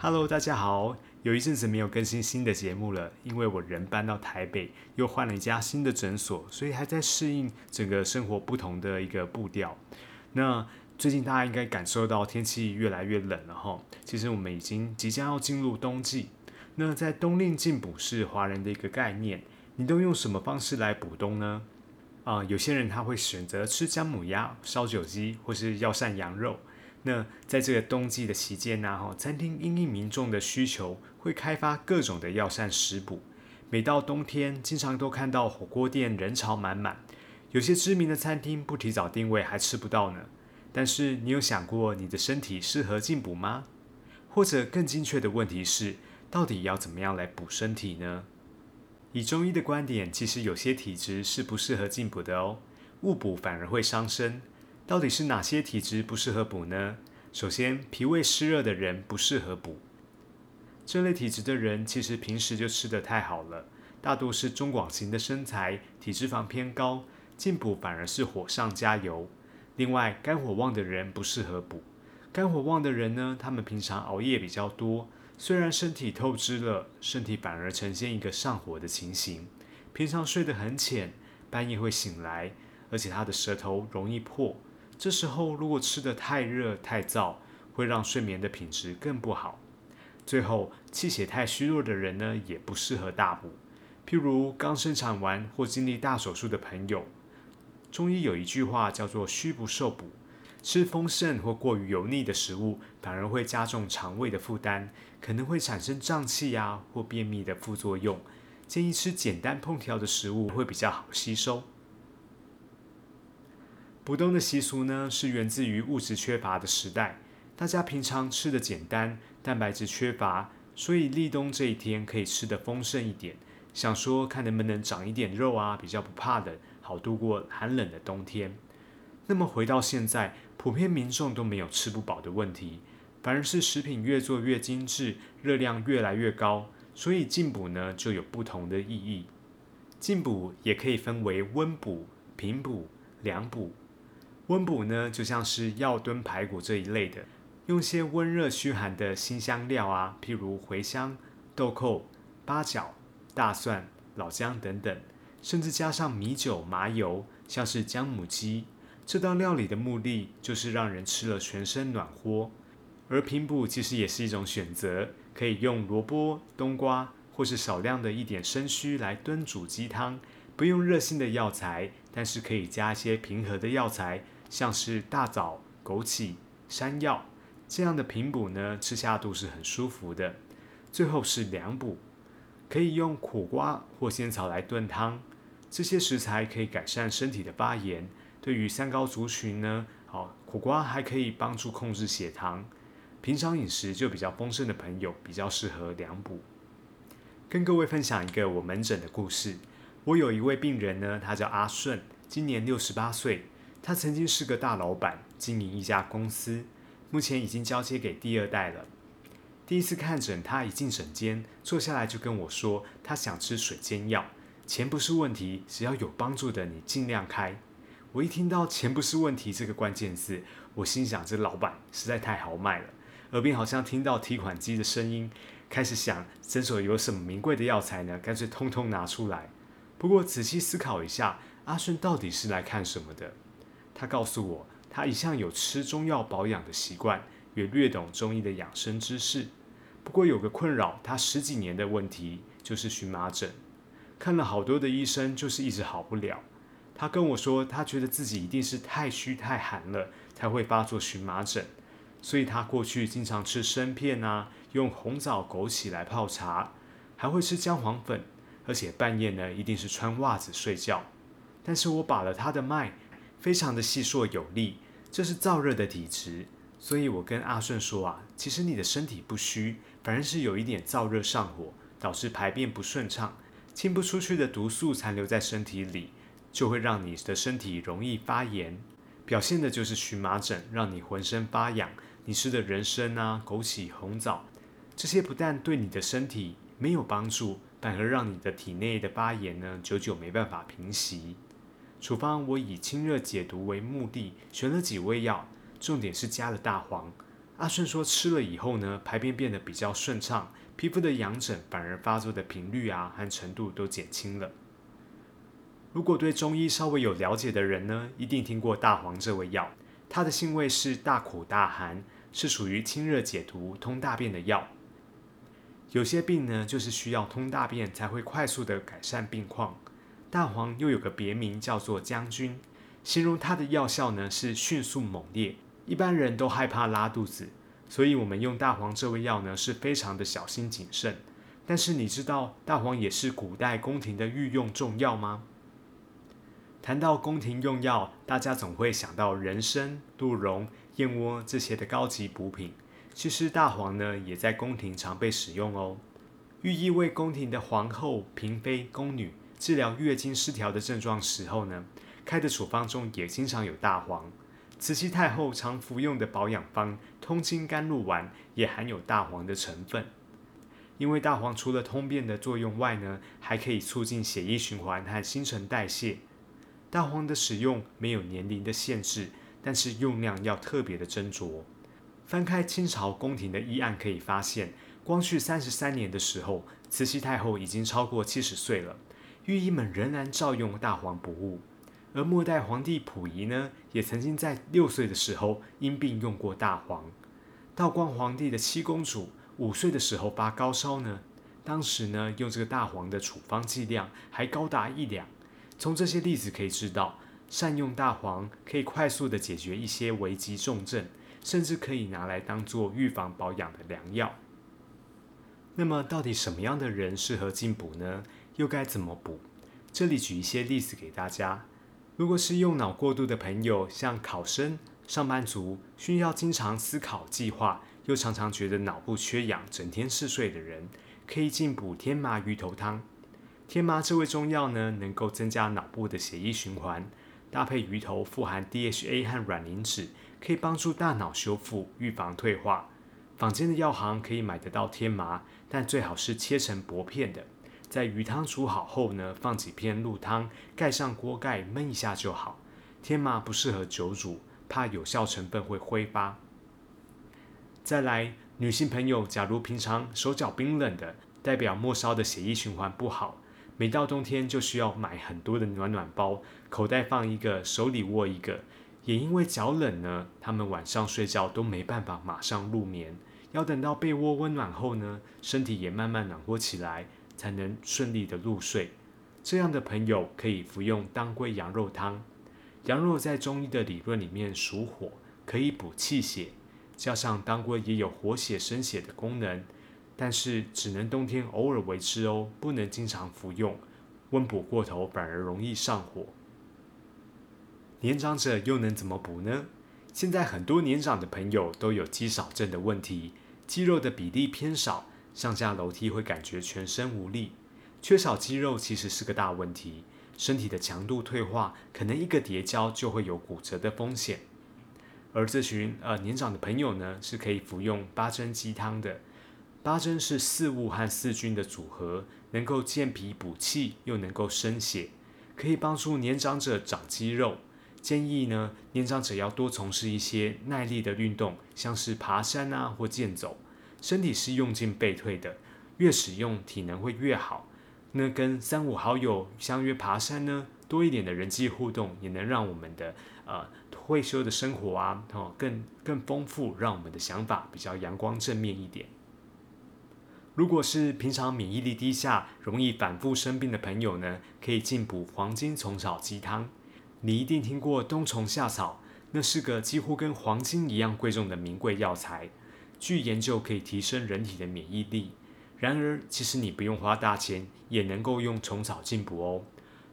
Hello，大家好。有一阵子没有更新新的节目了，因为我人搬到台北，又换了一家新的诊所，所以还在适应整个生活不同的一个步调。那最近大家应该感受到天气越来越冷了哈。其实我们已经即将要进入冬季。那在冬令进补是华人的一个概念，你都用什么方式来补冬呢？啊，有些人他会选择吃姜母鸭、烧酒鸡，或是药膳羊肉。那在这个冬季的期间呢，哈，餐厅因应民众的需求，会开发各种的药膳食补。每到冬天，经常都看到火锅店人潮满满，有些知名的餐厅不提早定位还吃不到呢。但是你有想过你的身体适合进补吗？或者更精确的问题是，到底要怎么样来补身体呢？以中医的观点，其实有些体质是不适合进补的哦，误补反而会伤身。到底是哪些体质不适合补呢？首先，脾胃湿热的人不适合补。这类体质的人其实平时就吃得太好了，大多是中广型的身材，体脂肪偏高，进补反而是火上加油。另外，肝火旺的人不适合补。肝火旺的人呢，他们平常熬夜比较多，虽然身体透支了，身体反而呈现一个上火的情形。平常睡得很浅，半夜会醒来，而且他的舌头容易破。这时候如果吃的太热太燥，会让睡眠的品质更不好。最后，气血太虚弱的人呢，也不适合大补。譬如刚生产完或经历大手术的朋友，中医有一句话叫做“虚不受补”，吃丰盛或过于油腻的食物，反而会加重肠胃的负担，可能会产生胀气呀或便秘的副作用。建议吃简单烹调的食物会比较好吸收。补冬的习俗呢，是源自于物质缺乏的时代，大家平常吃的简单，蛋白质缺乏，所以立冬这一天可以吃的丰盛一点，想说看能不能长一点肉啊，比较不怕冷，好度过寒冷的冬天。那么回到现在，普遍民众都没有吃不饱的问题，反而是食品越做越精致，热量越来越高，所以进补呢就有不同的意义。进补也可以分为温补、平补、凉补。温补呢，就像是药炖排骨这一类的，用些温热驱寒的辛香料啊，譬如茴香、豆蔻、八角、大蒜、老姜等等，甚至加上米酒、麻油，像是姜母鸡。这道料理的目的就是让人吃了全身暖和。而平补其实也是一种选择，可以用萝卜、冬瓜，或是少量的一点生须来炖煮鸡汤，不用热性的药材，但是可以加一些平和的药材。像是大枣、枸杞、山药这样的平补呢，吃下肚是很舒服的。最后是凉补，可以用苦瓜或仙草来炖汤，这些食材可以改善身体的发炎。对于三高族群呢，好苦瓜还可以帮助控制血糖。平常饮食就比较丰盛的朋友，比较适合凉补。跟各位分享一个我门诊的故事。我有一位病人呢，他叫阿顺，今年六十八岁。他曾经是个大老板，经营一家公司，目前已经交接给第二代了。第一次看诊，他一进诊间坐下来就跟我说，他想吃水煎药，钱不是问题，只要有帮助的你尽量开。我一听到“钱不是问题”这个关键字，我心想这老板实在太豪迈了。耳边好像听到提款机的声音，开始想诊所有什么名贵的药材呢？干脆通通拿出来。不过仔细思考一下，阿顺到底是来看什么的？他告诉我，他一向有吃中药保养的习惯，也略懂中医的养生知识。不过有个困扰他十几年的问题，就是荨麻疹。看了好多的医生，就是一直好不了。他跟我说，他觉得自己一定是太虚太寒了，才会发作荨麻疹。所以他过去经常吃生片啊，用红枣、枸杞来泡茶，还会吃姜黄粉，而且半夜呢，一定是穿袜子睡觉。但是我把了他的脉。非常的细硕有力，这是燥热的体质。所以我跟阿顺说啊，其实你的身体不虚，反而是有一点燥热上火，导致排便不顺畅，清不出去的毒素残留在身体里，就会让你的身体容易发炎，表现的就是荨麻疹，让你浑身发痒。你吃的人参啊、枸杞、红枣，这些不但对你的身体没有帮助，反而让你的体内的发炎呢，久久没办法平息。处方我以清热解毒为目的，选了几味药。重点是加了大黄。阿顺说吃了以后呢，排便变得比较顺畅，皮肤的痒疹反而发作的频率啊和程度都减轻了。如果对中医稍微有了解的人呢，一定听过大黄这味药。它的性味是大苦大寒，是属于清热解毒、通大便的药。有些病呢，就是需要通大便才会快速的改善病况。大黄又有个别名叫做将军，形容它的药效呢是迅速猛烈。一般人都害怕拉肚子，所以我们用大黄这味药呢是非常的小心谨慎。但是你知道大黄也是古代宫廷的御用重药吗？谈到宫廷用药，大家总会想到人参、鹿茸、燕窝这些的高级补品。其实大黄呢也在宫廷常被使用哦。寓意为宫廷的皇后、嫔妃、宫女治疗月经失调的症状时候呢，开的处方中也经常有大黄。慈禧太后常服用的保养方通经甘露丸也含有大黄的成分，因为大黄除了通便的作用外呢，还可以促进血液循环和新陈代谢。大黄的使用没有年龄的限制，但是用量要特别的斟酌。翻开清朝宫廷的医案，可以发现，光绪三十三年的时候，慈禧太后已经超过七十岁了，御医们仍然照用大黄补物。而末代皇帝溥仪呢，也曾经在六岁的时候因病用过大黄。道光皇帝的七公主五岁的时候发高烧呢，当时呢用这个大黄的处方剂量还高达一两。从这些例子可以知道，善用大黄可以快速的解决一些危急重症，甚至可以拿来当做预防保养的良药。那么，到底什么样的人适合进补呢？又该怎么补？这里举一些例子给大家。如果是用脑过度的朋友，像考生、上班族，需要经常思考、计划，又常常觉得脑部缺氧、整天嗜睡的人，可以进补天麻鱼头汤。天麻这味中药呢，能够增加脑部的血液循环，搭配鱼头富含 DHA 和卵磷脂，可以帮助大脑修复、预防退化。坊间的药行可以买得到天麻，但最好是切成薄片的。在鱼汤煮好后呢，放几片鹿汤，盖上锅盖焖一下就好。天麻不适合久煮，怕有效成分会挥发。再来，女性朋友，假如平常手脚冰冷的，代表末梢的血液循环不好，每到冬天就需要买很多的暖暖包，口袋放一个，手里握一个。也因为脚冷呢，他们晚上睡觉都没办法马上入眠，要等到被窝温暖后呢，身体也慢慢暖和起来。才能顺利的入睡。这样的朋友可以服用当归羊肉汤。羊肉在中医的理论里面属火，可以补气血，加上当归也有活血生血的功能，但是只能冬天偶尔为之哦，不能经常服用。温补过头反而容易上火。年长者又能怎么补呢？现在很多年长的朋友都有肌少症的问题，肌肉的比例偏少。上下楼梯会感觉全身无力，缺少肌肉其实是个大问题，身体的强度退化，可能一个跌跤就会有骨折的风险。而这群呃年长的朋友呢，是可以服用八珍鸡汤的。八珍是四物和四菌的组合，能够健脾补气，又能够生血，可以帮助年长者长肌肉。建议呢，年长者要多从事一些耐力的运动，像是爬山啊或健走。身体是用进废退的，越使用体能会越好。那跟三五好友相约爬山呢，多一点的人际互动，也能让我们的呃退休的生活啊，哦更更丰富，让我们的想法比较阳光正面一点。如果是平常免疫力低下、容易反复生病的朋友呢，可以进补黄金虫草鸡汤。你一定听过冬虫夏草，那是个几乎跟黄金一样贵重的名贵药材。据研究可以提升人体的免疫力，然而其实你不用花大钱也能够用虫草进补哦。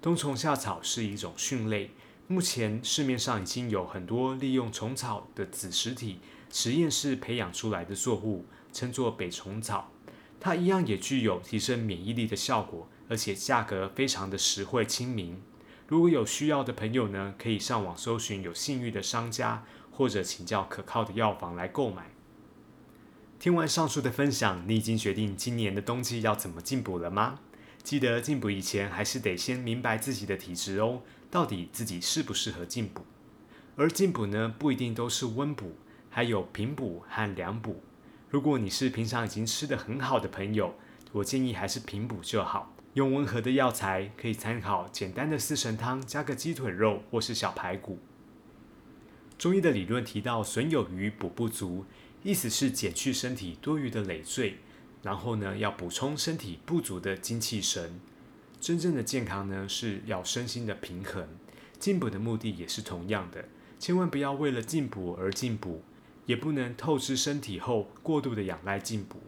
冬虫夏草是一种蕈类，目前市面上已经有很多利用虫草的子实体实验室培养出来的作物，称作北虫草。它一样也具有提升免疫力的效果，而且价格非常的实惠亲民。如果有需要的朋友呢，可以上网搜寻有信誉的商家，或者请教可靠的药房来购买。听完上述的分享，你已经决定今年的冬季要怎么进补了吗？记得进补以前，还是得先明白自己的体质哦，到底自己适不适合进补。而进补呢，不一定都是温补，还有平补和凉补。如果你是平常已经吃得很好的朋友，我建议还是平补就好。用温和的药材，可以参考简单的四神汤，加个鸡腿肉或是小排骨。中医的理论提到“损有余补不足”，意思是减去身体多余的累赘，然后呢要补充身体不足的精气神。真正的健康呢是要身心的平衡，进补的目的也是同样的，千万不要为了进补而进补。也不能透支身体后过度的仰赖进补。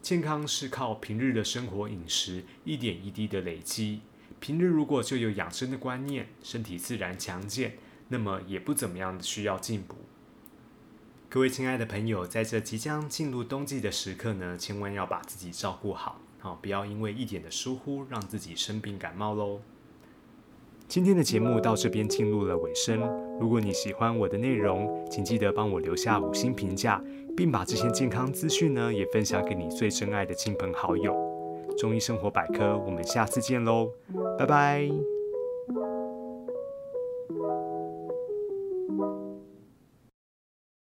健康是靠平日的生活饮食一点一滴的累积。平日如果就有养生的观念，身体自然强健，那么也不怎么样需要进补。各位亲爱的朋友，在这即将进入冬季的时刻呢，千万要把自己照顾好，好不要因为一点的疏忽让自己生病感冒喽。今天的节目到这边进入了尾声。如果你喜欢我的内容，请记得帮我留下五星评价，并把这些健康资讯呢也分享给你最珍爱的亲朋好友。中医生活百科，我们下次见喽，拜拜。